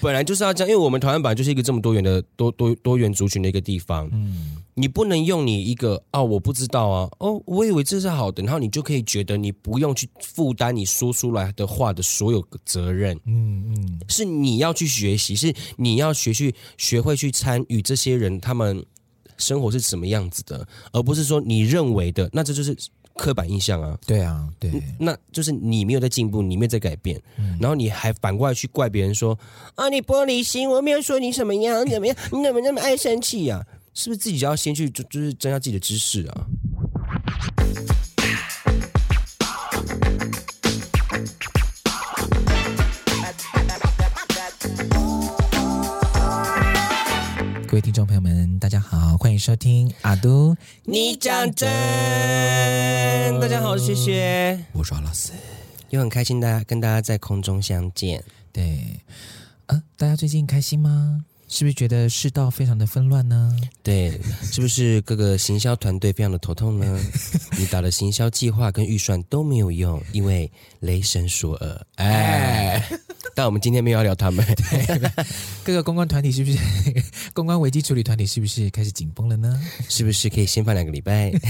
本来就是要这样，因为我们台湾本来就是一个这么多元的多多多元族群的一个地方。嗯，你不能用你一个哦，我不知道啊，哦，我以为这是好的，然后你就可以觉得你不用去负担你说出来的话的所有责任。嗯嗯，是你要去学习，是你要学去学会去参与这些人他们生活是什么样子的，而不是说你认为的，那这就是。刻板印象啊，对啊，对，那就是你没有在进步，你没有在改变，嗯、然后你还反过来去怪别人说啊，你玻璃心，我没有说你什么样怎么样，你怎么那么爱生气呀、啊？是不是自己就要先去就就是增加自己的知识啊？各位听众朋友们，大家好，欢迎收听阿都，你讲真。大家好，谢谢，我是阿拉斯，又很开心大家跟大家在空中相见。对，啊，大家最近开心吗？是不是觉得世道非常的纷乱呢？对，是不是各个行销团队非常的头痛呢？你打的行销计划跟预算都没有用，因为雷神索尔。哎，但我们今天没有要聊他们。对，各个公关团体是不是公关危机处理团体是不是开始紧绷了呢？是不是可以先放两个礼拜？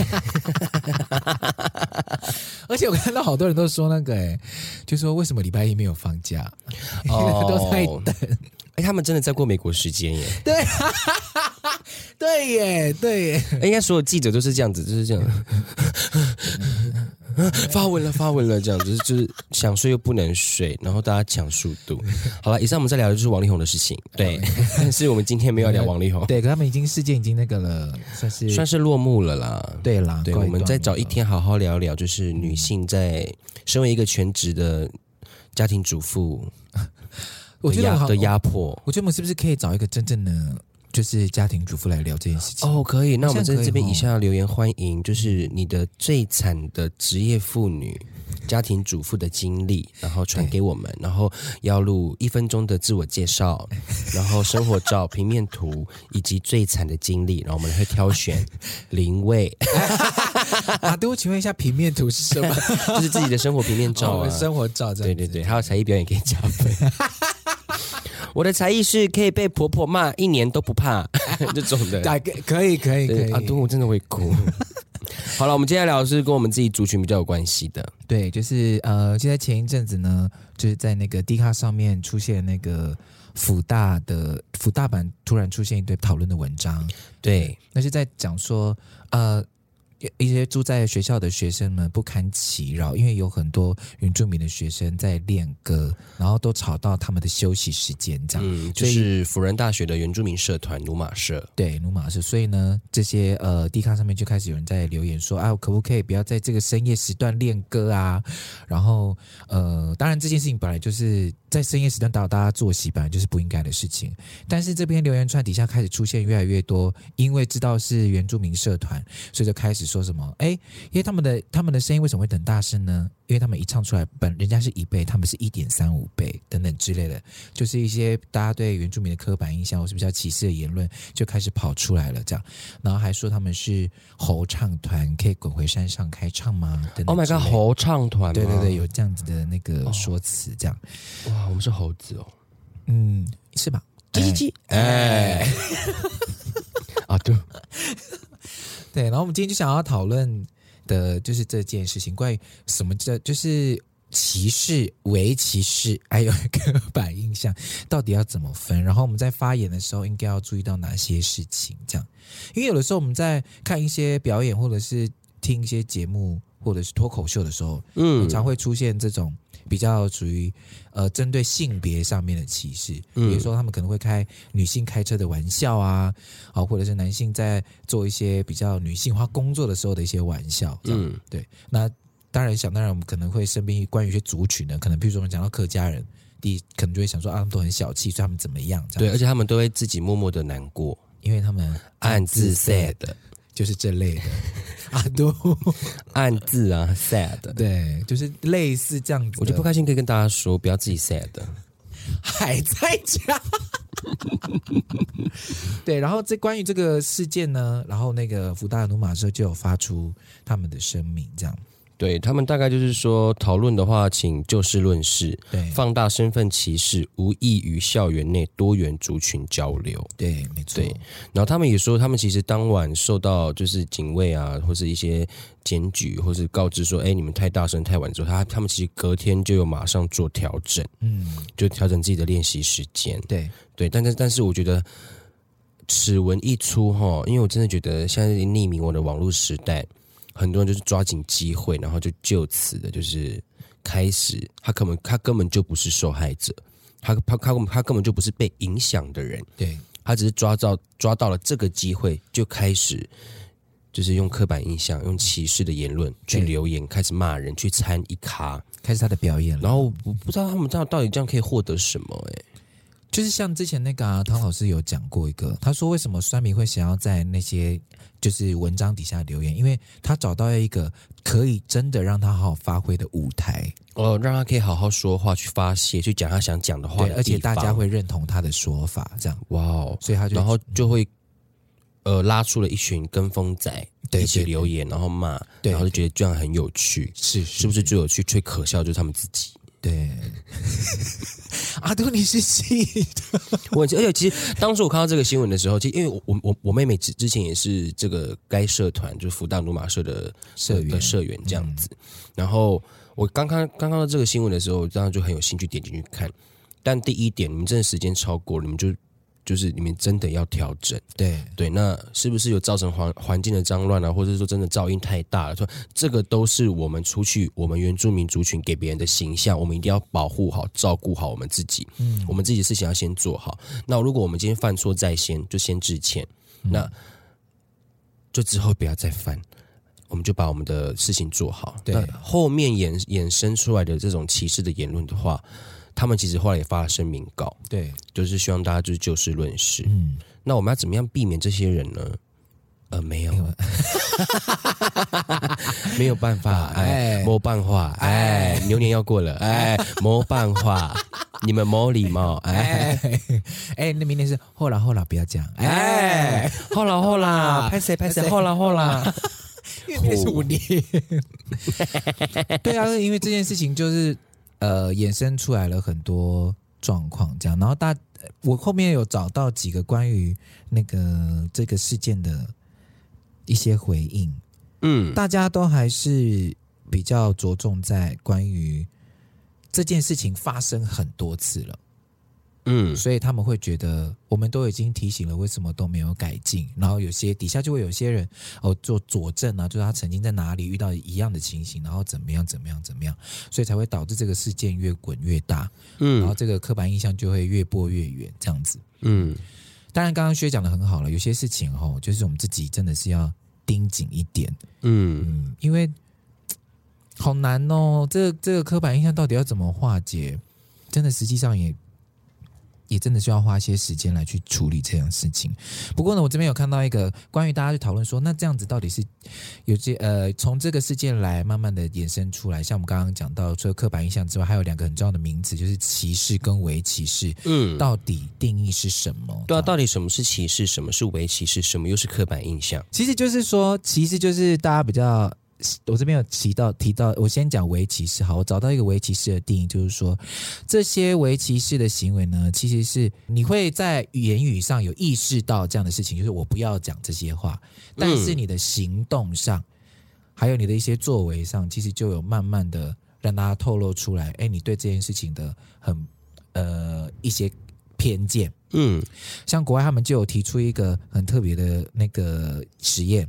而且我看到好多人都说那个，哎，就说为什么礼拜一没有放假？哦，都在等。哎，他们真的在过美国时间耶？对，对耶，对耶。应该所有记者都是这样子，就是这样。发文了，发文了，这样子就是想睡又不能睡，然后大家抢速度。好了，以上我们在聊的就是王力宏的事情。对，但是我们今天没有聊王力宏。对，可他们已经事件已经那个了，算是算是落幕了啦。对啦，对，我们再找一天好好聊聊，就是女性在身为一个全职的家庭主妇。我觉得的压迫，我觉得我们是不是可以找一个真正的就是家庭主妇来聊这件事情？哦，可以。那我们在这边以下留言欢迎，就是你的最惨的职业妇女、家庭主妇的经历，然后传给我们，然后要录一分钟的自我介绍，然后生活照、平面图以及最惨的经历，然后我们会挑选 零位。啊，对，我请问一下，平面图是什么？就是自己的生活平面照啊，生活照。对对对，还有才艺表演可以加分。我的才艺是可以被婆婆骂一年都不怕 这种的，可以可以可以。啊，对，我真的会哭。好了，我们接下来聊的是跟我们自己族群比较有关系的。对，就是呃，就在前一阵子呢，就是在那个 D 卡上面出现那个辅大的辅大版突然出现一堆讨论的文章。对，那是在讲说呃。一些住在学校的学生们不堪其扰，因为有很多原住民的学生在练歌，然后都吵到他们的休息时间，这样。嗯，就是辅仁大学的原住民社团努马社。对，努马社。所以呢，这些呃地卡上面就开始有人在留言说：“啊，可不可以不要在这个深夜时段练歌啊？”然后呃，当然这件事情本来就是在深夜时段打扰大家作息，本来就是不应该的事情。但是这篇留言串底下开始出现越来越多，因为知道是原住民社团，所以就开始。说什么？哎，因为他们的他们的声音为什么会很大声呢？因为他们一唱出来，本人家是一倍，他们是一点三五倍等等之类的，就是一些大家对原住民的刻板印象或是比较歧视的言论就开始跑出来了。这样，然后还说他们是猴唱团，可以滚回山上开唱吗？等等 Oh my god，猴唱团，对对对，有这样子的那个说辞，这样。哇，我们是猴子哦，嗯，是吧？叽叽叽，哎，啊对。对，然后我们今天就想要讨论的就是这件事情，关于什么叫就是歧视、为歧视，还有刻板 印象，到底要怎么分？然后我们在发言的时候应该要注意到哪些事情？这样，因为有的时候我们在看一些表演，或者是听一些节目，或者是脱口秀的时候，嗯，常会出现这种。比较属于呃针对性别上面的歧视，比如说他们可能会开女性开车的玩笑啊，啊，或者是男性在做一些比较女性化工作的时候的一些玩笑，嗯，对。那当然想当然，我们可能会身边关于一些族群呢，可能比如说我们讲到客家人，第一可能就会想说啊，他们都很小气，所以他们怎么样？这样。对，而且他们都会自己默默的难过，因为他们暗自 sad。就是这类的 啊，都暗自啊，sad，对，就是类似这样子。我就不开心，可以跟大家说，不要自己 sad，还在家。对，然后这关于这个事件呢，然后那个福大的努马社就有发出他们的声明，这样。对他们大概就是说，讨论的话，请就事论事，对，放大身份歧视，无异于校园内多元族群交流。对，没错。对，然后他们也说，他们其实当晚受到就是警卫啊，或是一些检举，或是告知说，哎，你们太大声太晚之后，他他们其实隔天就有马上做调整，嗯，就调整自己的练习时间。对，对，但是但是我觉得。此文一出哈，因为我真的觉得现在匿名我的网络时代，很多人就是抓紧机会，然后就就此的，就是开始，他根本他根本就不是受害者，他他他他根本就不是被影响的人，对，他只是抓到抓到了这个机会，就开始就是用刻板印象、用歧视的言论去留言，开始骂人，去参一咖，开始他的表演了。然后我不知道他们这样到底这样可以获得什么、欸？哎。就是像之前那个啊，汤老师有讲过一个，他说为什么酸民会想要在那些就是文章底下留言，因为他找到了一个可以真的让他好好发挥的舞台，哦，让他可以好好说话，去发泄，去讲他想讲的话的，对，而且大家会认同他的说法，这样，哇哦，所以他就然后就会呃拉出了一群跟风仔，对，一起留言，然后骂，对，然后就觉得这样很有趣，是是不是最有趣？最可笑就是他们自己。对，阿杜你是气的，我而且其实当时我看到这个新闻的时候，其实因为我我我我妹妹之之前也是这个该社团就是福大鲁马社的社员。的社员这样子，嗯、然后我刚刚刚看到这个新闻的时候，当时就很有兴趣点进去看，但第一点，你们真的时间超过了，你们就。就是你们真的要调整，对对，那是不是有造成环环境的脏乱啊，或者说真的噪音太大了？说这个都是我们出去，我们原住民族群给别人的形象，我们一定要保护好、照顾好我们自己。嗯，我们自己的事情要先做好。那如果我们今天犯错在先，就先致歉，嗯、那就之后不要再犯，我们就把我们的事情做好。对，那后面衍衍生出来的这种歧视的言论的话。他们其实后来也发了声明稿，对，就是希望大家就是就事论事。嗯，那我们要怎么样避免这些人呢？呃，没有，没有，没有办法，哎，没办法，哎，牛年要过了，哎，没办法，你们没礼貌，哎，哎，那明年是后啦后啦，不要讲，哎，后啦后啦，拍谁拍谁，后啦后啦，因为是五年，对啊，因为这件事情就是。呃，衍生出来了很多状况，这样，然后大我后面有找到几个关于那个这个事件的一些回应，嗯，大家都还是比较着重在关于这件事情发生很多次了。嗯，所以他们会觉得我们都已经提醒了，为什么都没有改进？然后有些底下就会有些人哦做佐证啊，就是他曾经在哪里遇到一样的情形，然后怎么样怎么样怎么样，所以才会导致这个事件越滚越大。嗯，然后这个刻板印象就会越播越远，这样子。嗯，当然刚刚薛讲的很好了，有些事情哦，就是我们自己真的是要盯紧一点。嗯嗯，因为好难哦，这个这个刻板印象到底要怎么化解？真的实际上也。也真的需要花一些时间来去处理这样事情。不过呢，我这边有看到一个关于大家去讨论说，那这样子到底是有些呃，从这个事件来慢慢的衍生出来，像我们刚刚讲到，除了刻板印象之外，还有两个很重要的名词，就是歧视跟微歧视。嗯，到底定义是什么？对啊，到底什么是歧视？什么是微歧视？什么又是刻板印象？其实就是说，其实就是大家比较。我这边有提到提到，我先讲围棋式。好，我找到一个围棋式的定义，就是说，这些围棋式的行为呢，其实是你会在言语上有意识到这样的事情，就是我不要讲这些话，但是你的行动上，还有你的一些作为上，其实就有慢慢的让大家透露出来，哎，你对这件事情的很呃一些偏见。嗯，像国外他们就有提出一个很特别的那个实验。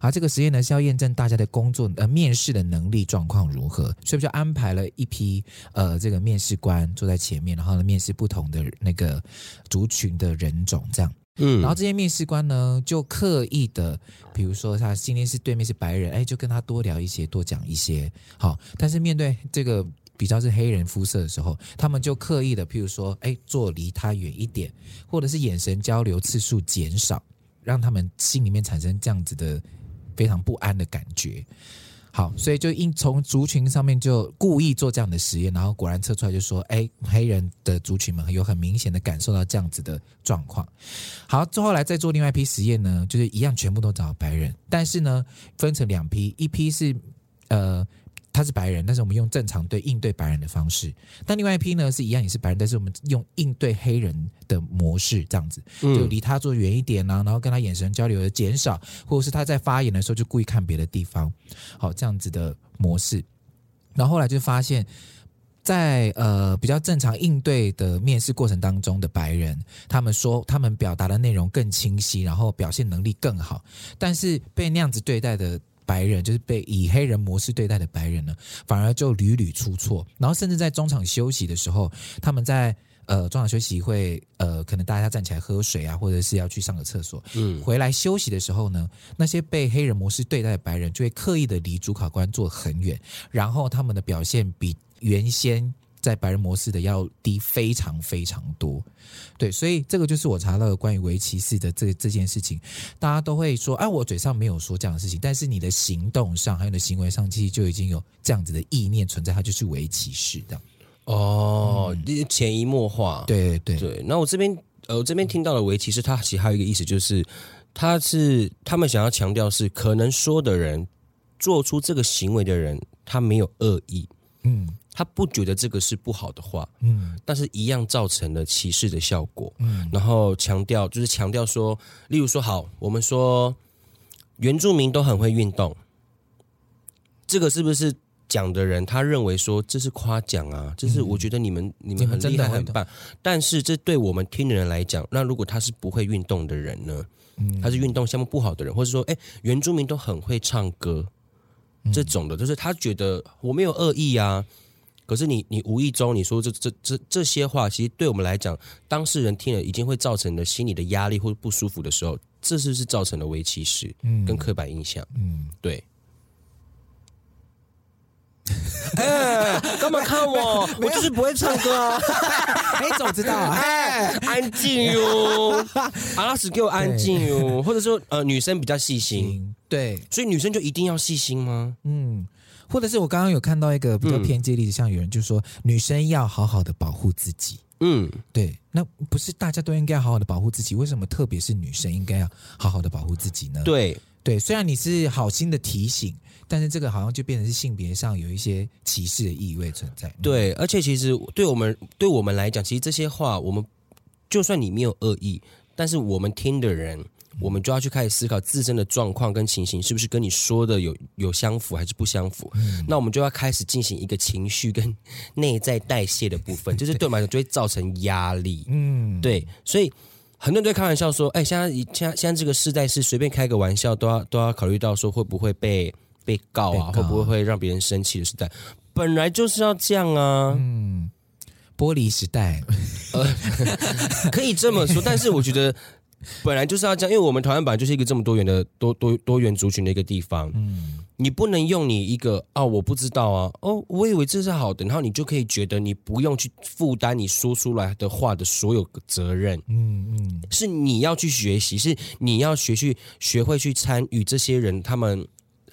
好，这个实验呢是要验证大家的工作呃面试的能力状况如何，所以就安排了一批呃这个面试官坐在前面，然后呢面试不同的那个族群的人种这样，嗯，然后这些面试官呢就刻意的，比如说他今天是对面是白人，哎，就跟他多聊一些，多讲一些，好，但是面对这个比较是黑人肤色的时候，他们就刻意的，譬如说，哎，坐离他远一点，或者是眼神交流次数减少，让他们心里面产生这样子的。非常不安的感觉，好，所以就应从族群上面就故意做这样的实验，然后果然测出来就说，哎，黑人的族群们有很明显的感受到这样子的状况。好，之后来再做另外一批实验呢，就是一样全部都找白人，但是呢分成两批，一批是呃他是白人，但是我们用正常对应对白人的方式。但另外一批呢是一样也是白人，但是我们用应对黑人的模式这样子，就离他坐远一点啊，然后跟他眼神交流的减少，或者是他在发言的时候就故意看别的地方，好这样子的模式。然后后来就发现，在呃比较正常应对的面试过程当中的白人，他们说他们表达的内容更清晰，然后表现能力更好，但是被那样子对待的。白人就是被以黑人模式对待的白人呢，反而就屡屡出错，然后甚至在中场休息的时候，他们在呃中场休息会呃可能大家站起来喝水啊，或者是要去上个厕所，嗯，回来休息的时候呢，那些被黑人模式对待的白人就会刻意的离主考官坐很远，然后他们的表现比原先。在白人模式的要低非常非常多，对，所以这个就是我查到的关于围棋式的这这件事情，大家都会说，哎，我嘴上没有说这样的事情，但是你的行动上还有你的行为上，其实就已经有这样子的意念存在，它就是围棋式的。哦，潜移默化，对对对。那我这边呃，我这边听到的围棋是，它其实还有一个意思，就是它是他们想要强调是，可能说的人做出这个行为的人，他没有恶意，嗯。他不觉得这个是不好的话，嗯，但是一样造成了歧视的效果，嗯，然后强调就是强调说，例如说，好，我们说原住民都很会运动，这个是不是讲的人他认为说这是夸奖啊？这是我觉得你们、嗯、你们很厉害很棒，但是这对我们听的人来讲，那如果他是不会运动的人呢？嗯，他是运动项目不好的人，或者说，哎，原住民都很会唱歌，这种的，就是他觉得我没有恶意啊。可是你你无意中你说这这这这些话，其实对我们来讲，当事人听了已经会造成的心理的压力或者不舒服的时候，这是不是造成了微歧视，嗯，跟刻板印象，嗯，对。哎，干嘛看我？我就是不会唱歌啊！哎怎么知道啊？哎，安静哟，阿拉斯给我安静哟，或者说呃，女生比较细心，对，所以女生就一定要细心吗？嗯。或者是我刚刚有看到一个比较偏激的例子，像有人就说女生要好好的保护自己。嗯，对，那不是大家都应该好好的保护自己？为什么特别是女生应该要好好的保护自己呢？对对，虽然你是好心的提醒，但是这个好像就变成是性别上有一些歧视的意味存在。对，而且其实对我们对我们来讲，其实这些话我们就算你没有恶意，但是我们听的人。我们就要去开始思考自身的状况跟情形是不是跟你说的有有相符还是不相符？嗯、那我们就要开始进行一个情绪跟内在代谢的部分，就是对我们来讲 就会造成压力。嗯，对，所以很多人都会开玩笑说：“哎，现在现在现在这个时代是随便开个玩笑都要都要考虑到说会不会被被告啊，告会不会会让别人生气的时代，本来就是要这样啊。”嗯，玻璃时代，呃，可以这么说，但是我觉得。本来就是要这样，因为我们台湾本来就是一个这么多元的多多多元族群的一个地方。嗯，你不能用你一个啊，我不知道啊，哦，我以为这是好的，然后你就可以觉得你不用去负担你说出来的话的所有责任。嗯嗯，是你要去学习，是你要学去学会去参与这些人他们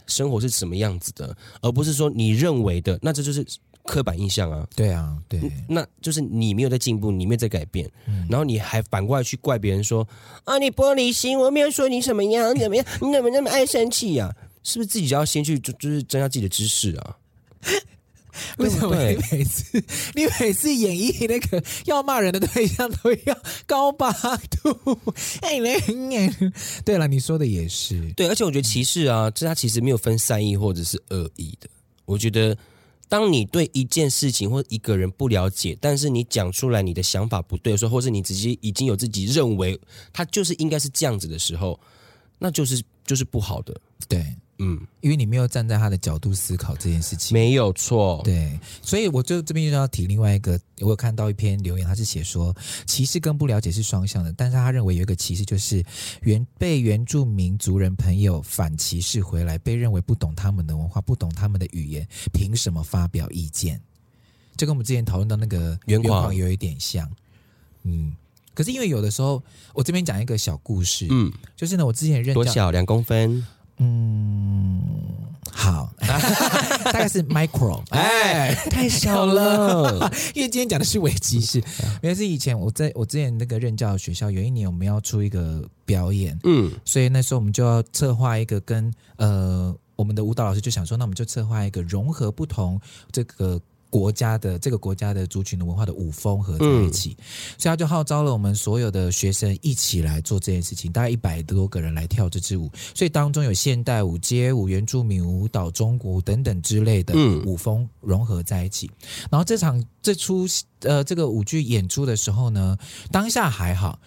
生活是什么样子的，而不是说你认为的，那这就是。刻板印象啊，对啊，对，那就是你没有在进步，你没有在改变，嗯、然后你还反过来去怪别人说啊，你玻璃心，我没有说你什么样怎么样，你怎么那么爱生气呀、啊？是不是自己就要先去就就是增加自己的知识啊？为什么你每次你每次演绎那个 要骂人的对象都要高八度？哎，对了，你说的也是对，而且我觉得歧视啊，这他其实没有分善意或者是恶意的，我觉得。当你对一件事情或一个人不了解，但是你讲出来你的想法不对的时候，或是你直接已经有自己认为他就是应该是这样子的时候，那就是就是不好的。对。嗯，因为你没有站在他的角度思考这件事情，没有错。对，所以我就这边就要提另外一个，我有看到一篇留言，他是写说歧视跟不了解是双向的，但是他认为有一个歧视就是原被原住民族人朋友反歧视回来，被认为不懂他们的文化，不懂他们的语言，凭什么发表意见？这跟我们之前讨论到那个原况有一点像。嗯，可是因为有的时候，我这边讲一个小故事，嗯，就是呢，我之前认多小两公分。嗯，好，大概是 micro，哎，太小了。因为今天讲的是微歧视，因为是以前我在我之前那个任教的学校，有一年我们要出一个表演，嗯，所以那时候我们就要策划一个跟呃我们的舞蹈老师就想说，那我们就策划一个融合不同这个。国家的这个国家的族群的文化的舞风合在一起，嗯、所以他就号召了我们所有的学生一起来做这件事情，大概一百多个人来跳这支舞，所以当中有现代舞、街舞、原住民舞蹈、中国舞等等之类的舞风融合在一起。嗯、然后这场这出呃这个舞剧演出的时候呢，当下还好。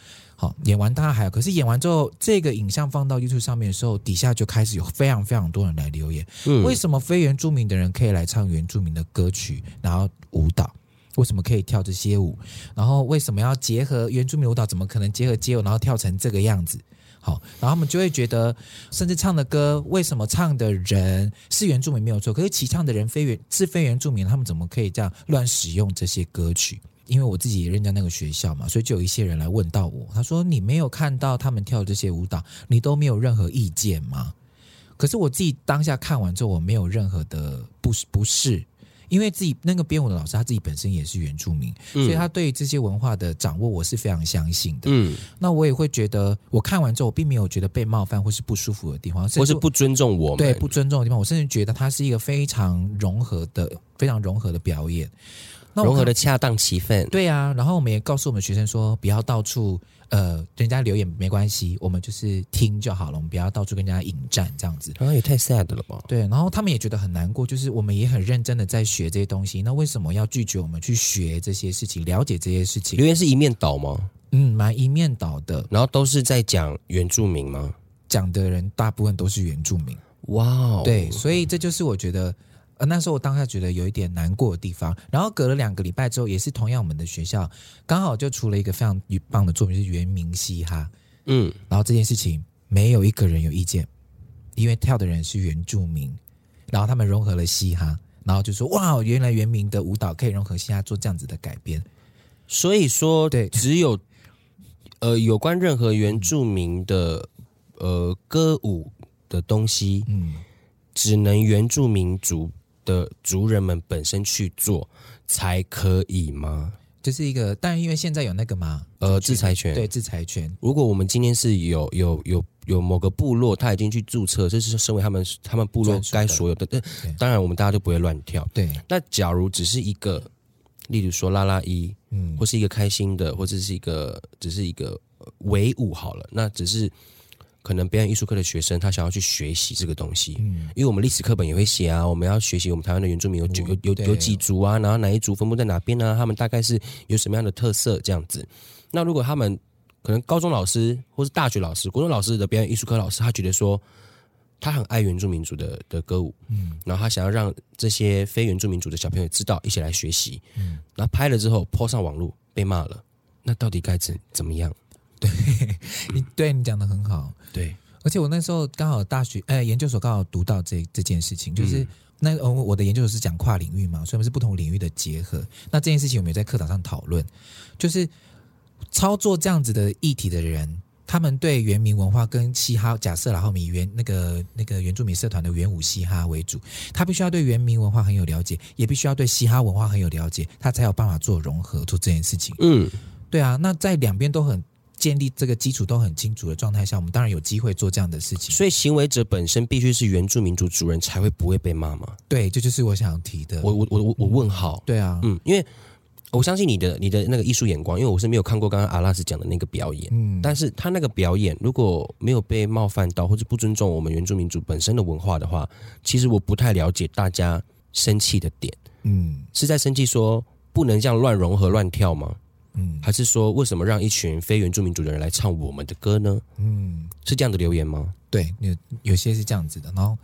好，演完大家还有，可是演完之后，这个影像放到 YouTube 上面的时候，底下就开始有非常非常多人来留言。嗯，为什么非原住民的人可以来唱原住民的歌曲，然后舞蹈？为什么可以跳这些舞？然后为什么要结合原住民舞蹈？怎么可能结合街舞，然后跳成这个样子？好，然后他们就会觉得，甚至唱的歌，为什么唱的人是原住民没有错，可是齐唱的人非原是非原住民，他们怎么可以这样乱使用这些歌曲？因为我自己也认在那个学校嘛，所以就有一些人来问到我，他说：“你没有看到他们跳这些舞蹈，你都没有任何意见吗？”可是我自己当下看完之后，我没有任何的不不是，因为自己那个编舞的老师他自己本身也是原住民，嗯、所以他对于这些文化的掌握，我是非常相信的。嗯，那我也会觉得，我看完之后，我并没有觉得被冒犯或是不舒服的地方，或是不尊重我们，对，不尊重的地方，我甚至觉得它是一个非常融合的、非常融合的表演。融合的恰当其分，对啊，然后我们也告诉我们学生说，不要到处呃，人家留言没关系，我们就是听就好了，我们不要到处跟人家引战这样子。好像也太 sad 了吧？对，然后他们也觉得很难过，就是我们也很认真的在学这些东西，那为什么要拒绝我们去学这些事情，了解这些事情？留言是一面倒吗？嗯，蛮一面倒的。然后都是在讲原住民吗？讲的人大部分都是原住民。哇哦，对，所以这就是我觉得。呃，那时候我当下觉得有一点难过的地方，然后隔了两个礼拜之后，也是同样我们的学校刚好就出了一个非常棒的作品，就是原名嘻哈，嗯，然后这件事情没有一个人有意见，因为跳的人是原住民，然后他们融合了嘻哈，然后就说哇，原来原名的舞蹈可以融合嘻哈做这样子的改编，所以说对，只有呃有关任何原住民的呃歌舞的东西，嗯，只能原住民族。的族人们本身去做才可以吗？这是一个，但因为现在有那个嘛，呃，制裁权，对，制裁权。如果我们今天是有有有有某个部落，他已经去注册，这是身为他们他们部落该所有的，但当然我们大家都不会乱跳。对，那假如只是一个，例如说拉拉一，嗯，或是一个开心的，或者是一个只是一个唯舞好了，那只是。可能表演艺术课的学生，他想要去学习这个东西，嗯，因为我们历史课本也会写啊，我们要学习我们台湾的原住民有有有有几族啊，然后哪一族分布在哪边呢？他们大概是有什么样的特色这样子。那如果他们可能高中老师或是大学老师、国中老师的表演艺术课老师，他觉得说他很爱原住民族的的歌舞，嗯，然后他想要让这些非原住民族的小朋友知道，一起来学习，嗯，然后拍了之后 po 上网络被骂了，那到底该怎怎么样？对你，对你讲的很好。对，而且我那时候刚好大学，哎，研究所刚好读到这这件事情，就是、嗯、那我我的研究所是讲跨领域嘛，所以我们是不同领域的结合。那这件事情我们也在课堂上讨论，就是操作这样子的议题的人，他们对原民文化跟嘻哈，假设然后以原那个那个原住民社团的原舞嘻哈为主，他必须要对原民文化很有了解，也必须要对嘻哈文化很有了解，他才有办法做融合做这件事情。嗯，对啊，那在两边都很。建立这个基础都很清楚的状态下，我们当然有机会做这样的事情。所以行为者本身必须是原住民族主人才会不会被骂吗？对，这就是我想提的。我我我我我问号。对啊，嗯，因为我相信你的你的那个艺术眼光，因为我是没有看过刚刚阿拉斯讲的那个表演，嗯，但是他那个表演如果没有被冒犯到或者不尊重我们原住民族本身的文化的话，其实我不太了解大家生气的点，嗯，是在生气说不能这样乱融合乱跳吗？嗯，还是说为什么让一群非原住民族的人来唱我们的歌呢？嗯，是这样的留言吗？对，有有些是这样子的。然后，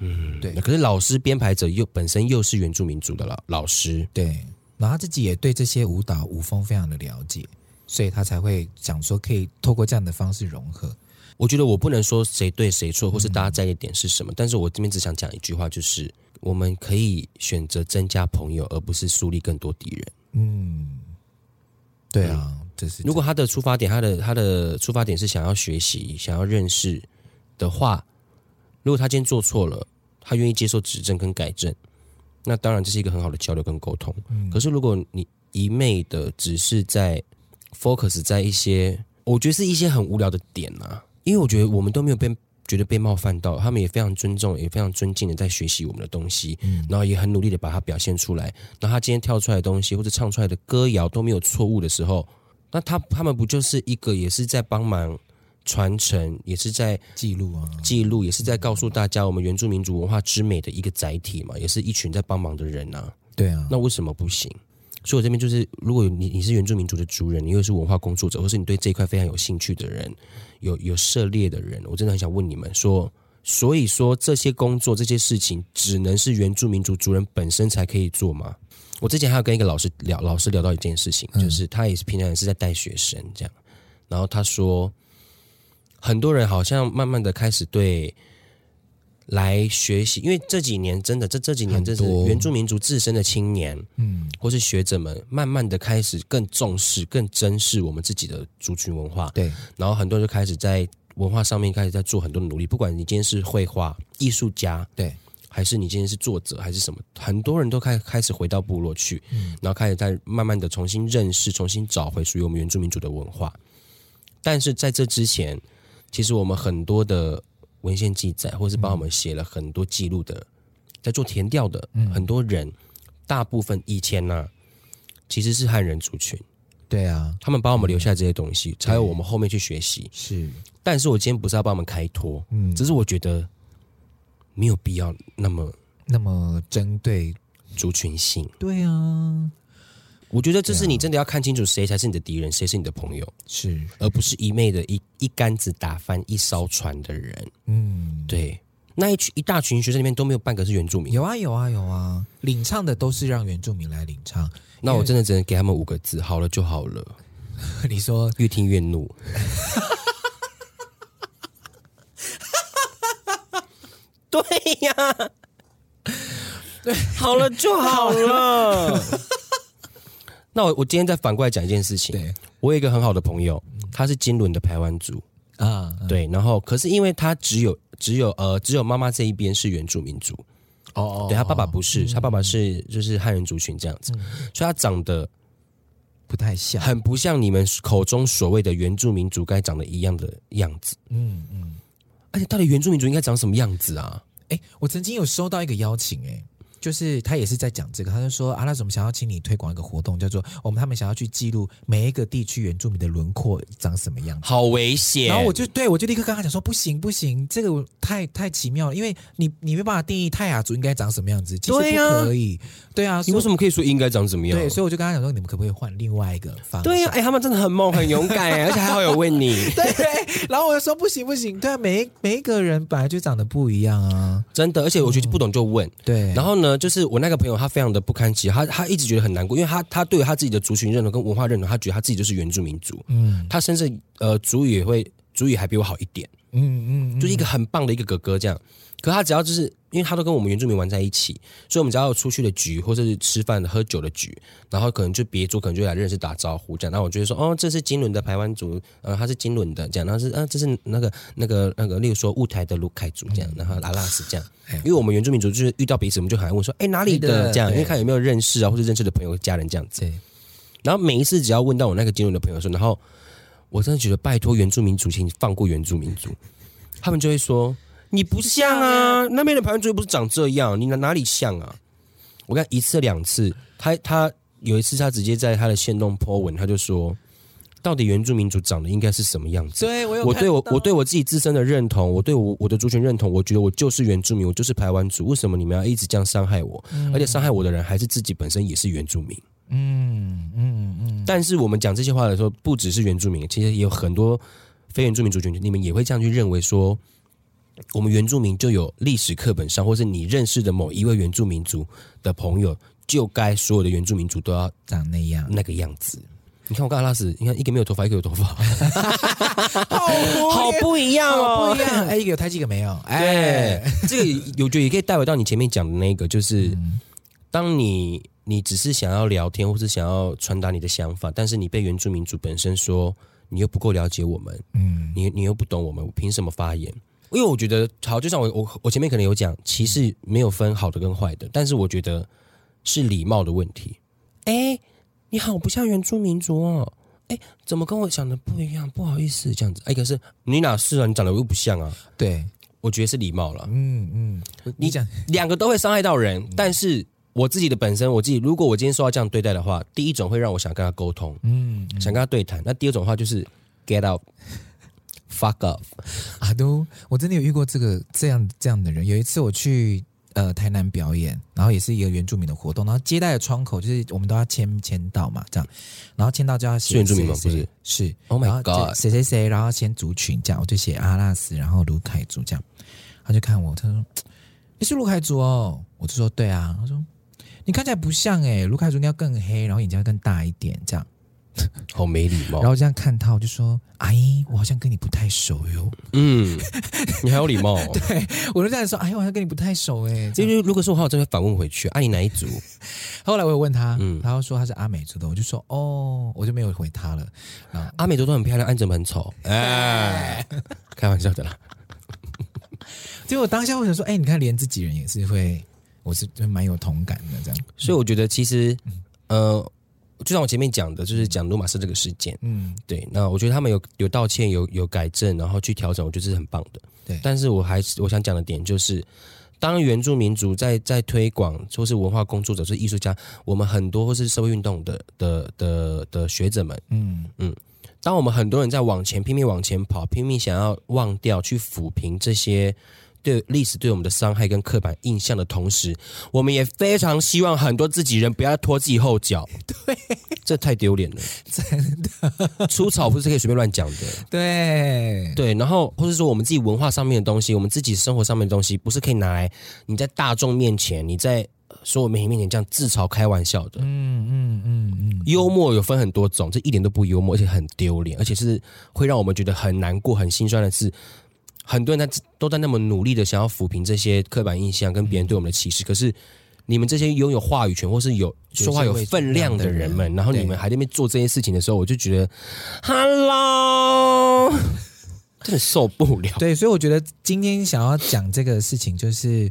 嗯，对。可是老师编排者又本身又是原住民族的老老师，对。然后他自己也对这些舞蹈舞风非常的了解，所以他才会讲说可以透过这样的方式融合。我觉得我不能说谁对谁错，或是大家在意点是什么，嗯，但是我这边只想讲一句话，就是我们可以选择增加朋友，而不是树立更多敌人。嗯。对啊，这是如果他的出发点，他的他的出发点是想要学习、想要认识的话，如果他今天做错了，他愿意接受指正跟改正，那当然这是一个很好的交流跟沟通。嗯，可是如果你一昧的只是在 focus 在一些，我觉得是一些很无聊的点啊，因为我觉得我们都没有被觉得被冒犯到，他们也非常尊重，也非常尊敬的在学习我们的东西，嗯，然后也很努力的把它表现出来。那他今天跳出来的东西或者唱出来的歌谣都没有错误的时候，那他他们不就是一个也是在帮忙传承，也是在记录啊，记录也是在告诉大家我们原住民族文化之美的一个载体嘛，也是一群在帮忙的人呐、啊。对啊，那为什么不行？所以我这边就是，如果你你是原住民族的族人，你又是文化工作者，或是你对这一块非常有兴趣的人，有有涉猎的人，我真的很想问你们说，所以说这些工作这些事情，只能是原住民族族人本身才可以做吗？我之前还有跟一个老师聊，老师聊到一件事情，就是他也是平常也是在带学生这样，然后他说，很多人好像慢慢的开始对。来学习，因为这几年真的，这这几年，这是原住民族自身的青年，嗯，或是学者们，慢慢的开始更重视、更珍视我们自己的族群文化。对，然后很多人就开始在文化上面开始在做很多的努力。不管你今天是绘画艺术家，对，还是你今天是作者，还是什么，很多人都开开始回到部落去，嗯，然后开始在慢慢的重新认识、重新找回属于我们原住民族的文化。但是在这之前，其实我们很多的。文献记载，或是帮我们写了很多记录的，嗯、在做填调的、嗯、很多人，大部分以前呢、啊，其实是汉人族群。对啊，他们帮我们留下这些东西，嗯、才有我们后面去学习。是，但是我今天不是要帮我们开脱，嗯，只是我觉得没有必要那么那么针对族群性。对啊。我觉得这是你真的要看清楚谁才是你的敌人，谁是你的朋友，是，而不是一昧的一一竿子打翻一艘船的人。嗯，对，那一群一大群学生里面都没有半个是原住民。有啊，有啊，有啊，领唱的都是让原住民来领唱。那我真的只能给他们五个字：好了就好了。你说越听越怒。对呀，对，好了就好了。那我我今天再反过来讲一件事情。对，我有一个很好的朋友，他是金轮的排湾族啊，对，然后可是因为他只有只有呃只有妈妈这一边是原住民族哦，哦，对他爸爸不是，他爸爸是就是汉人族群这样子，所以他长得不太像，很不像你们口中所谓的原住民族该长得一样的样子。嗯嗯，而且到底原住民族应该长什么样子啊？哎，我曾经有收到一个邀请，哎。就是他也是在讲这个，他就说啊，那怎么想要请你推广一个活动，叫做我们他们想要去记录每一个地区原住民的轮廓长什么样，好危险。然后我就对我就立刻跟他讲说，不行不行，这个太太奇妙了，因为你你没办法定义泰雅族应该长什么样子，其实不可以。对啊，你为什么可以说应该长什么样？对，所以我就跟他讲说，你们可不可以换另外一个方式？对呀、啊，哎，他们真的很猛很勇敢，而且还好有问你。对对，然后我就说不行不行，对啊，每一每一个人本来就长得不一样啊，真的，而且我觉得不懂就问。嗯、对，然后呢，就是我那个朋友。他非常的不堪其扰，他他一直觉得很难过，因为他他对于他自己的族群认同跟文化认同，他觉得他自己就是原住民族，嗯，他甚至呃族语也会族语还比我好一点，嗯嗯，嗯，就是一个很棒的一个哥哥这样。可他只要就是因为他都跟我们原住民玩在一起，所以我们只要有出去的局或者是吃饭的喝酒的局，然后可能就别桌可能就来认识打招呼这样。然后我就会说哦，这是金轮的排湾族，呃，他是金轮的这样，然后是啊，这是那个那个那个，例如说雾台的卢凯族这样，然后阿拉斯这样。因为我们原住民族就是遇到彼此，我们就很爱问说，哎，哪里的这样？因为看有没有认识啊，或者认识的朋友、家人这样子。然后每一次只要问到我那个金轮的朋友说，然后我真的觉得拜托原住民族，请你放过原住民族，他们就会说。你不像啊，那边的排湾族又不是长这样，你哪哪里像啊？我看一次两次，他他有一次他直接在他的线动 po 文，他就说，到底原住民族长得应该是什么样子？对我有，我对我我对我自己自身的认同，我对我我的族群认同，我觉得我就是原住民，我就是排湾族，为什么你们要一直这样伤害我？嗯、而且伤害我的人还是自己本身也是原住民。嗯嗯嗯。但是我们讲这些话的时候，不只是原住民，其实也有很多非原住民族群，你们也会这样去认为说。我们原住民就有历史课本上，或是你认识的某一位原住民族的朋友，就该所有的原住民族都要长那样那个样子。你看我跟阿拉斯，你看一个没有头发，一个有头发，好不一样哦，不一样。哎，一个有胎记，一个没有。哎，对这个有觉得也可以带回到你前面讲的那个，就是、嗯、当你你只是想要聊天，或是想要传达你的想法，但是你被原住民族本身说你又不够了解我们，嗯，你你又不懂我们，凭什么发言？因为我觉得好，就像我我我前面可能有讲，歧视没有分好的跟坏的，但是我觉得是礼貌的问题。哎，你好，不像原住民族哦。哎，怎么跟我想的不一样？不好意思，这样子。哎，可是你哪是啊？你长得又不像啊。对，我觉得是礼貌了。嗯嗯，你讲两个都会伤害到人，但是我自己的本身，我自己如果我今天受到这样对待的话，第一种会让我想跟他沟通，嗯，想跟他对谈。那第二种的话就是 get out，fuck off。阿都，我真的有遇过这个这样这样的人。有一次我去。呃，台南表演，然后也是一个原住民的活动，然后接待的窗口就是我们都要签签到嘛，这样，然后签到就要写原住民吗？不是，是，Oh my God，谁谁谁，然后先族群这样，我就写阿拉斯，然后卢凯族这样，他就看我，他说你是卢凯族哦，我就说对啊，他说你看起来不像诶，卢卡族应该要更黑，然后眼睛要更大一点这样。好没礼貌，然后这样看他，我就说：“阿姨，我好像跟你不太熟哟。”嗯，你还有礼貌。对，我就这样说：“哎，我好像跟你不太熟哎。”因为如果说我话，我真会反问回去：“阿姨哪一族？” 后来我有问他，嗯，他说他是阿美族的，我就说：“哦，我就没有回他了。”啊，阿美族都很漂亮，安怎么很丑？哎，开玩笑的啦。结果当下我想说：“哎，你看，连自己人也是会，我是就蛮有同感的这样。”所以我觉得其实，呃。就像我前面讲的，就是讲罗马斯这个事件，嗯，对。那我觉得他们有有道歉，有有改正，然后去调整，我觉得是很棒的。对。但是我还是我想讲的点就是，当原住民族在在推广，或是文化工作者，是艺术家，我们很多或是社会运动的的的的学者们，嗯嗯，当我们很多人在往前拼命往前跑，拼命想要忘掉去抚平这些。对历史对我们的伤害跟刻板印象的同时，我们也非常希望很多自己人不要拖自己后脚。对，这太丢脸了，真的。出草不是可以随便乱讲的。对对，然后或者说我们自己文化上面的东西，我们自己生活上面的东西，不是可以拿来你在大众面前，你在所有媒体面前这样自嘲开玩笑的。嗯嗯嗯嗯。幽默有分很多种，这一点都不幽默，而且很丢脸，而且是会让我们觉得很难过、很心酸的是。很多人在都在那么努力的想要抚平这些刻板印象跟别人对我们的歧视，可是你们这些拥有话语权或是有说话有分量的人们，然后你们还在那边做这些事情的时候，我就觉得，Hello，真的受不了。对，所以我觉得今天想要讲这个事情，就是。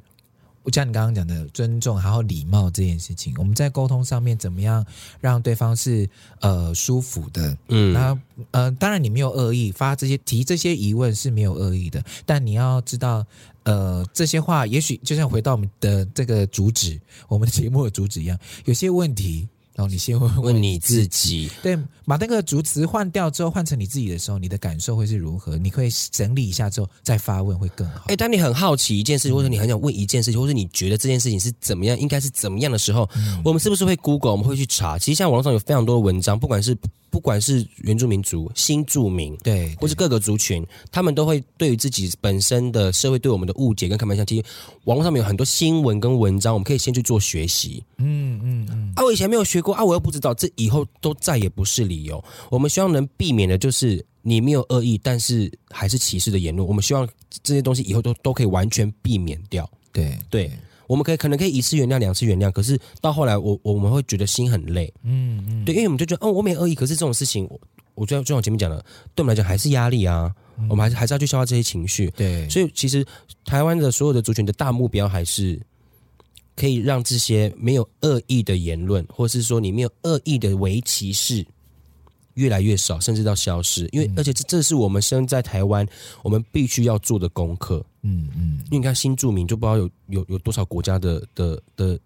我像你刚刚讲的尊重，还有礼貌这件事情，我们在沟通上面怎么样让对方是呃舒服的？嗯，那呃，当然你没有恶意，发这些提这些疑问是没有恶意的，但你要知道，呃，这些话也许就像回到我们的这个主旨，我们的节目的主旨一样，有些问题。然后你先问 问你自己，对，把那个主词换掉之后，换成你自己的时候，你的感受会是如何？你可以整理一下之后再发问会更好。哎，当你很好奇一件事情，或者你很想问一件事情，或者你觉得这件事情是怎么样，应该是怎么样的时候，嗯、我们是不是会 Google？我们会去查？其实现在网络上有非常多的文章，不管是。不管是原住民族、新住民，对，或是各个族群，他们都会对于自己本身的社会对我们的误解跟刻板印象，其实网络上面有很多新闻跟文章，我们可以先去做学习。嗯嗯嗯。啊，我以前没有学过啊，我又不知道，这以后都再也不是理由。我们希望能避免的就是你没有恶意，但是还是歧视的言论。我们希望这些东西以后都都可以完全避免掉。对对。我们可以可能可以一次原谅，两次原谅，可是到后来我我们会觉得心很累，嗯嗯，对，因为我们就觉得哦，我没恶意，可是这种事情，我我就像我前面讲的，对我们来讲还是压力啊，嗯、我们还是还是要去消化这些情绪，对，所以其实台湾的所有的族群的大目标还是可以让这些没有恶意的言论，或是说你没有恶意的微歧视。越来越少，甚至到消失，因为而且这这是我们生在台湾，我们必须要做的功课。嗯嗯，因为你看新住民就不知道有有有多少国家的的的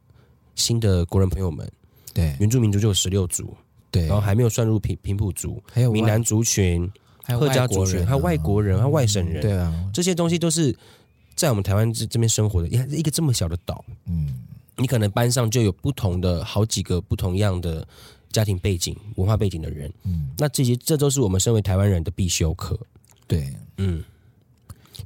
新的国人朋友们，对，原住民族就有十六族，对，然后还没有算入平平埔族，还有闽南族群，还有客家族群，还有外国人，还有外省人，对啊，这些东西都是在我们台湾这这边生活的，一个这么小的岛，嗯，你可能班上就有不同的好几个不同样的。家庭背景、文化背景的人，嗯，那这些这都是我们身为台湾人的必修课。对，嗯，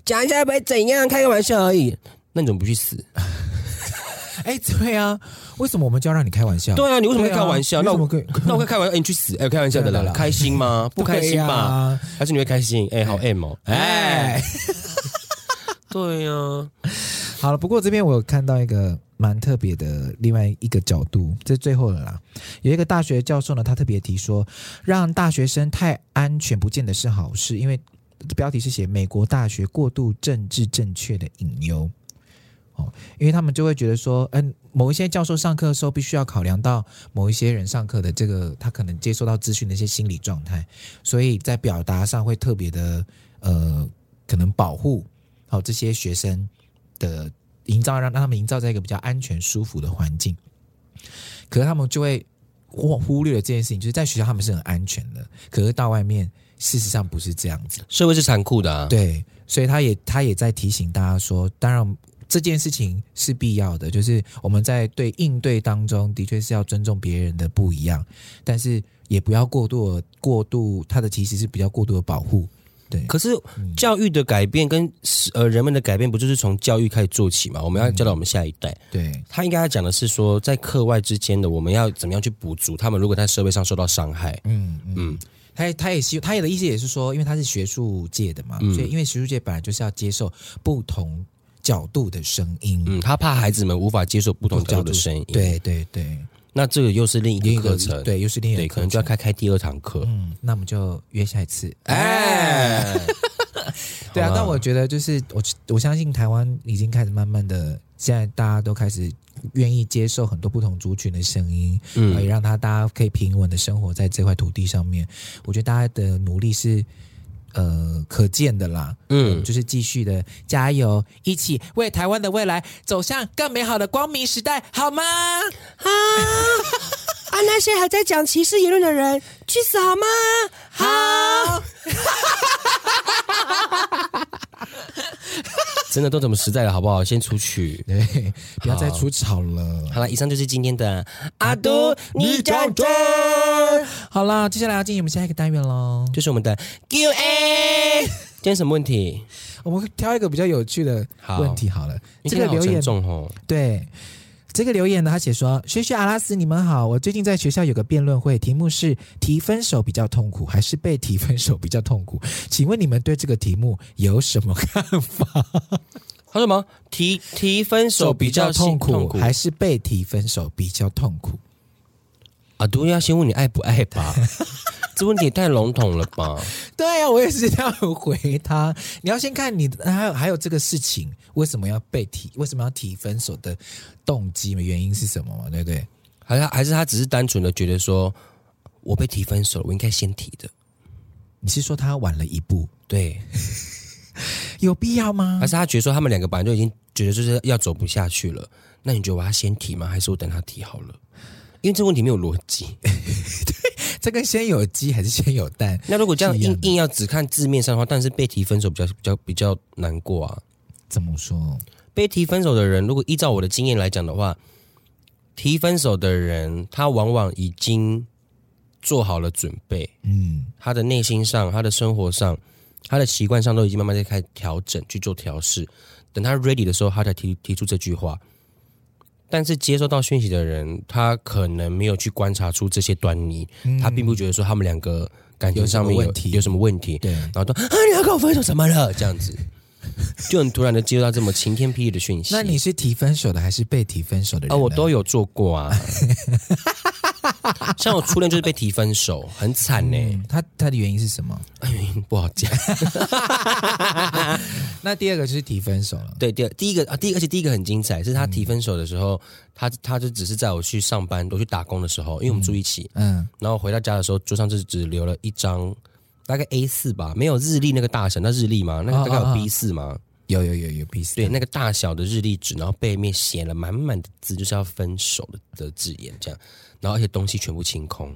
讲一下不会怎样，开个玩笑而已。那你怎么不去死？哎，对啊，为什么我们就要让你开玩笑？对啊，你为什么会开玩笑？那我可以，那我可以开玩笑，你去死！哎，开玩笑的啦，开心吗？不开心吧？还是你会开心？哎，好 M 哦，哎，对呀。好了，不过这边我有看到一个。蛮特别的，另外一个角度，这是最后了啦。有一个大学教授呢，他特别提说，让大学生太安全不见得是好事，因为标题是写美国大学过度政治正确的隐忧。哦，因为他们就会觉得说，嗯，某一些教授上课的时候，必须要考量到某一些人上课的这个他可能接收到资讯的一些心理状态，所以在表达上会特别的呃，可能保护。好这些学生的营造，让让他们营造在一个比较安全舒服的环境。可是他们就会忽忽略了这件事情，就是在学校他们是很安全的，可是到外面事实上不是这样子，社会是残酷的啊。对，所以他也他也在提醒大家说，当然这件事情是必要的，就是我们在对应对当中的确是要尊重别人的不一样，但是也不要过度过度，他的其实是比较过度的保护。对，可是教育的改变跟呃人们的改变，不就是从教育开始做起嘛？我们要教导我们下一代。嗯、对，他应该要讲的是说，在课外之间的，我们要怎么样去补足他们？如果在社会上受到伤害，嗯嗯，嗯，他他也希他的意思也是说，因为他是学术界的嘛，嗯、所以因为学术界本来就是要接受不同角度的声音，嗯，他怕孩子们无法接受不同角度的声音。对对对。那这个又是另一个课程，对，又是另一个课程，可能就要开开第二堂课。嗯，那我们就约下一次。哎，对啊，但我觉得就是我我相信台湾已经开始慢慢的，现在大家都开始愿意接受很多不同族群的声音，嗯，也让他大家可以平稳的生活在这块土地上面。我觉得大家的努力是。呃，可见的啦，嗯，就是继续的加油，一起为台湾的未来走向更美好的光明时代，好吗？啊啊！那些还在讲歧视言论的人，去死好吗？好。真的都这么实在了，好不好？先出去，对，不要再出吵了。好了，以上就是今天的阿都你讲真。好了，接下来要进行我们下一个单元喽，就是我们的 Q&A。今天什么问题？我们挑一个比较有趣的问题好了。好这个留言重哦，对。这个留言呢，他写说：“学学阿拉斯，你们好，我最近在学校有个辩论会，题目是提分手比较痛苦，还是被提分手比较痛苦？请问你们对这个题目有什么看法？”他说什么？提提分手比较痛苦，还是被提分手比较痛苦？啊，都要先问你爱不爱吧。这问题太笼统了吧？对呀、啊，我也是这样回他。你要先看你还有还有这个事情为什么要被提，为什么要提分手的动机嘛？原因是什么嘛？对不对？还是还是他只是单纯的觉得说，我被提分手了，我应该先提的。你是说他晚了一步？对，有必要吗？还是他觉得说他们两个本来就已经觉得就是要走不下去了？那你觉得我要先提吗？还是我等他提好了？因为这问题没有逻辑。这跟先有鸡还是先有蛋？那如果这样硬硬要只看字面上的话，但是被提分手比较比较比较难过啊。怎么说？被提分手的人，如果依照我的经验来讲的话，提分手的人他往往已经做好了准备，嗯，他的内心上、他的生活上、他的习惯上都已经慢慢在开始调整去做调试。等他 ready 的时候，他才提提出这句话。但是接收到讯息的人，他可能没有去观察出这些端倪，嗯、他并不觉得说他们两个感情上面有，有什么问题，对，然后都啊，你要跟我分手什么了？这样子，就很突然的接收到这么晴天霹雳的讯息。那你是提分手的还是被提分手的人？啊，我都有做过啊。像我初恋就是被提分手，很惨呢。他他的原因是什么？原因 不好讲。那第二个就是提分手了。对，第二第一个啊，第一个而且第一个很精彩，是他提分手的时候，嗯、他他就只是在我去上班、我去打工的时候，因为我们住一起，嗯，嗯然后回到家的时候，桌上就只留了一张大概 A 四吧，没有日历那个大小，那日历吗？那个大概有 B 四吗？有有有有 B 四，对，那个大小的日历纸，然后背面写了满满的字，就是要分手的的字眼，这样。然后而且东西全部清空，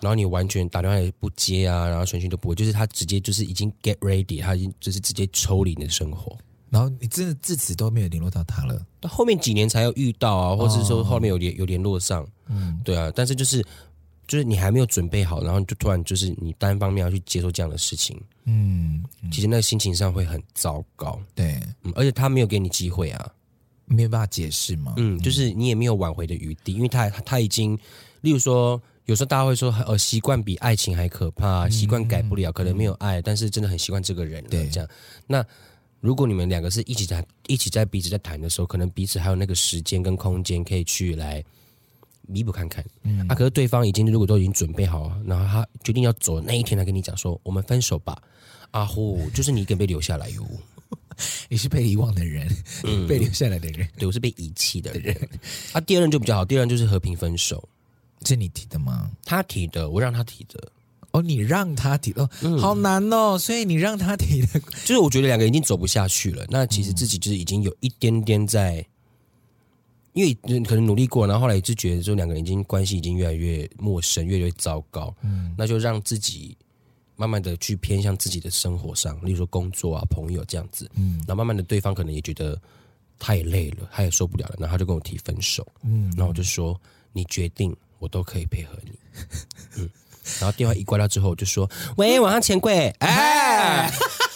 然后你完全打电话也不接啊，然后传讯都不会，就是他直接就是已经 get ready，他已经就是直接抽离你的生活，然后你真的自此都没有联络到他了。到后面几年才有遇到啊，或者是说后面有联有联络上，嗯，对啊，但是就是就是你还没有准备好，然后就突然就是你单方面要去接受这样的事情，嗯，其实那个心情上会很糟糕，对，嗯，而且他没有给你机会啊。没有办法解释吗？嗯，就是你也没有挽回的余地，因为他他已经，例如说，有时候大家会说，呃，习惯比爱情还可怕，习惯改不了，可能没有爱，但是真的很习惯这个人了。对，这样。那如果你们两个是一起在一起在彼此在谈的时候，可能彼此还有那个时间跟空间可以去来弥补看看。嗯，啊，可是对方已经如果都已经准备好了，然后他决定要走那一天来跟你讲说，我们分手吧。啊呼，就是你一个人被留下来哟。你是被遗忘的人，嗯、被留下来的人。对，我是被遗弃的人。啊，第二任就比较好，第二任就是和平分手。是你提的吗？他提的，我让他提的。哦，你让他提哦，嗯、好难哦。所以你让他提的，就是我觉得两个人已经走不下去了。那其实自己就是已经有一点点在，嗯、因为可能努力过，然后后来就觉得说两个人已经关系已经越来越陌生，越来越糟糕。嗯，那就让自己慢慢的去偏向自己的生活上，例如说工作啊、朋友这样子。嗯，然后慢慢的对方可能也觉得他也累了，他也受不了了，然后他就跟我提分手。嗯，然后我就说你决定，我都可以配合你。嗯。然后电话一挂掉之后，我就说：“喂，晚上钱柜。”哎，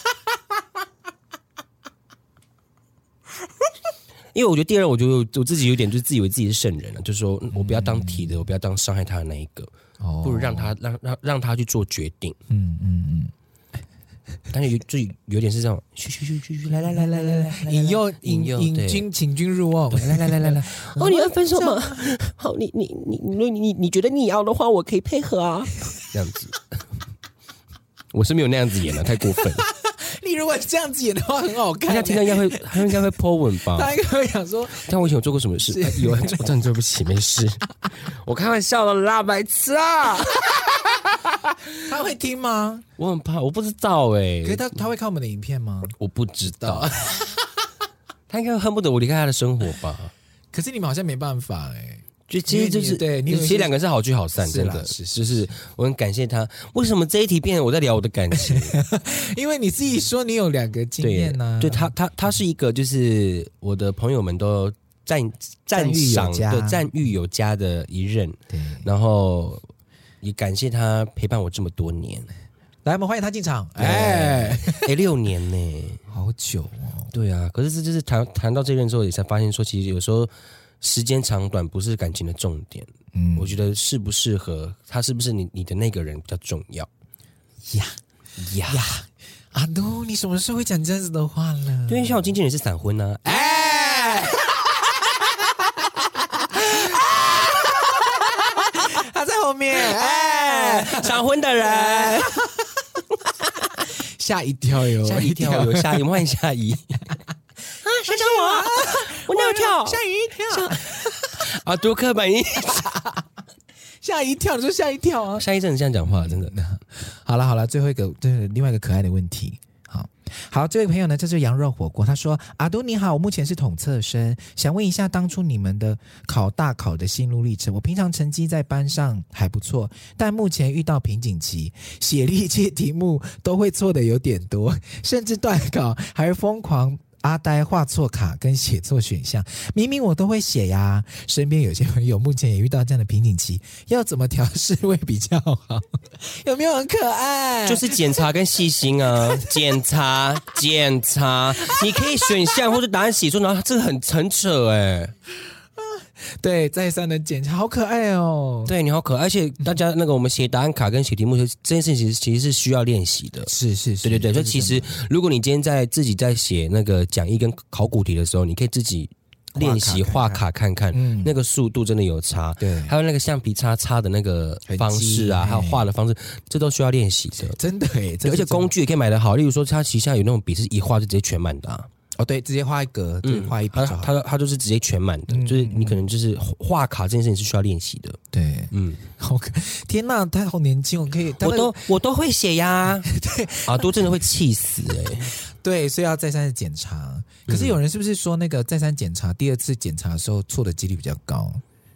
因为我觉得第二，我就我自己有点就自以为自己是圣人了，就是说我不要当提的，我不要当伤害他的那一个，不如让他让让让他去做决定。嗯嗯嗯。嗯但是有就有点是这种，去去去去去，来来来来来来，引诱引引君请君入瓮，来来来来来，哦，你要分手吗？好，你你你你你你觉得你要的话，我可以配合啊，这样子。我是没有那样子演的，太过分。你如果这样子演的话，很好看。他听到应该会，他应该会 po 文吧？他应该会想说，但我以前有做过什么事？有，我真的对不起，没事。我开玩笑的啦，白痴啊！他会听吗？我很怕，我不知道哎、欸。可是他他会看我们的影片吗？我不知道。他应该恨不得我离开他的生活吧？可是你们好像没办法哎、欸。就其实就是对，你其实两个是好聚好散，真的是就是我很感谢他。为什么这一题变成我在聊我的感情？因为你自己说你有两个经验呢、啊。对，他他他是一个就是我的朋友们都赞赞赏的赞誉有加的一任。对，然后。也感谢他陪伴我这么多年，来，我们欢迎他进场。哎哎，哎，六年呢，好久哦。对啊，可是这就是谈谈到这任之后，也才发现说，其实有时候时间长短不是感情的重点。嗯，我觉得适不适合他，是不是你你的那个人比较重要。呀呀呀！阿都，你什么时候会讲这样子的话呢？对，像我经纪人是闪婚呢。哎。后面哎，闪婚的人 吓一跳哟，吓一跳哟，吓一万吓一 啊！谁找我？我哪有跳？吓一跳啊！读课本一 吓一跳，你说吓一跳啊！吓一阵子这样讲话，真的。好了好了，最后一个，这是另外一个可爱的问题。好好，这位朋友呢，这是羊肉火锅。他说：“阿都你好，我目前是统测生，想问一下，当初你们的考大考的心路历程。我平常成绩在班上还不错，但目前遇到瓶颈期，写历届题目都会错的有点多，甚至断考还是疯狂。”阿呆画错卡跟写错选项，明明我都会写呀。身边有些朋友目前也遇到这样的瓶颈期，要怎么调试会比较好？有没有很可爱？就是检查跟细心啊，检查检查，你可以选项或者答案写错，然后这个很很扯哎。对，再三的检查，好可爱哦。对，你好可爱，而且大家那个我们写答案卡跟写题目，这件事情其实其实是需要练习的。是是是，对对对。所以其实如果你今天在自己在写那个讲义跟考古题的时候，你可以自己练习画卡看看，嗯，那个速度真的有差。对，还有那个橡皮擦擦的那个方式啊，还有画的方式，这都需要练习的。真的哎，而且工具也可以买的好，例如说它旗下有那种笔是一画就直接全满的啊。哦，对，直接画一格，对，画一笔。他他他就是直接全满的，嗯、就是你可能就是画卡这件事情是需要练习的。对，嗯，OK。天哪，他好年轻，我可以，我都我都会写呀。对，啊，都真的会气死哎、欸。对，所以要再三的检查。可是有人是不是说那个再三检查，第二次检查的时候错的几率比较高？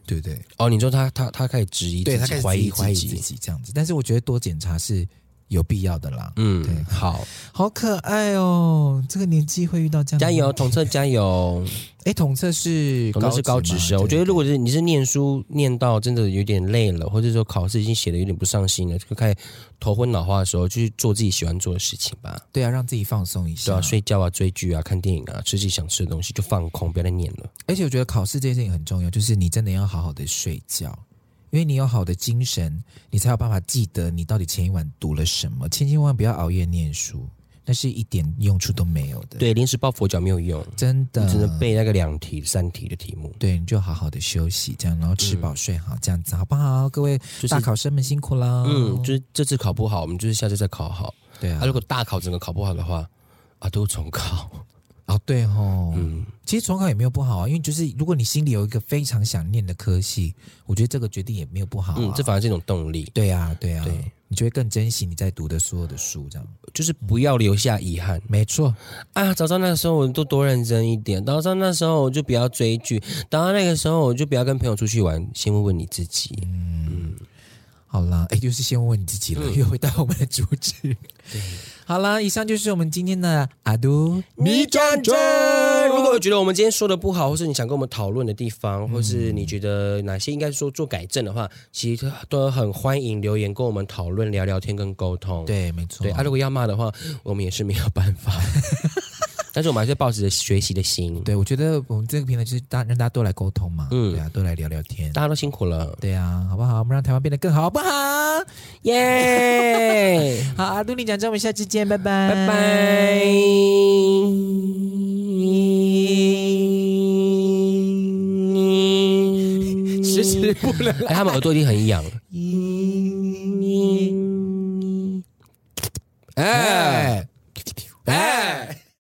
对不对？哦，你说他他他开始质疑，对他开始怀疑怀疑自己这样子。但是我觉得多检查是。有必要的啦，嗯，对，好，好可爱哦，这个年纪会遇到这样，加油，统测加油，哎，统测是统测是高职生，我觉得如果是你是念书念到真的有点累了，或者说考试已经写的有点不上心了，就开始头昏脑花的时候，就去做自己喜欢做的事情吧。对啊，让自己放松一下，对啊，睡觉啊，追剧啊，看电影啊，吃自己想吃的东西，就放空，不要再念了。而且我觉得考试这件事情很重要，就是你真的要好好的睡觉。因为你有好的精神，你才有办法记得你到底前一晚读了什么。千千万万不要熬夜念书，那是一点用处都没有的。对，临时抱佛脚没有用，真的，你只能背那个两题、三题的题目。对，你就好好的休息，这样，然后吃饱睡好，嗯、这样子好不好？各位就是大考生们辛苦啦。嗯，就是这次考不好，我们就是下次再考好。对啊，啊如果大考整个考不好的话，啊，都重考。哦，对哦，嗯，其实重考也没有不好啊，因为就是如果你心里有一个非常想念的科系，我觉得这个决定也没有不好啊。嗯，这反而是一种动力。对啊，对啊，对，你就会更珍惜你在读的所有的书，这样就是不要留下遗憾。没错啊，早知道那时候我都多认真一点，早知道那时候我就不要追剧，早上那个时候我就不要跟朋友出去玩。先问问你自己。嗯，嗯好啦，哎，就是先问问你自己了。又回到我们的主旨。对。好啦，以上就是我们今天的阿都米战争。如果觉得我们今天说的不好，或是你想跟我们讨论的地方，或是你觉得哪些应该说做改正的话，其实都很欢迎留言跟我们讨论、聊聊天跟沟通。对，没错。对啊，如果要骂的话，我们也是没有办法。但是我们还是抱着学习的心，对，我觉得我们这个平台就是大让大家都来沟通嘛，嗯，对啊，都来聊聊天，大家都辛苦了，对啊，好不好？我们让台湾变得更好，好不好？耶! 好，阿杜你讲这，我们下次见，拜拜，拜拜。迟迟不能，哎，他们耳朵已经很痒了。哎 哎。哎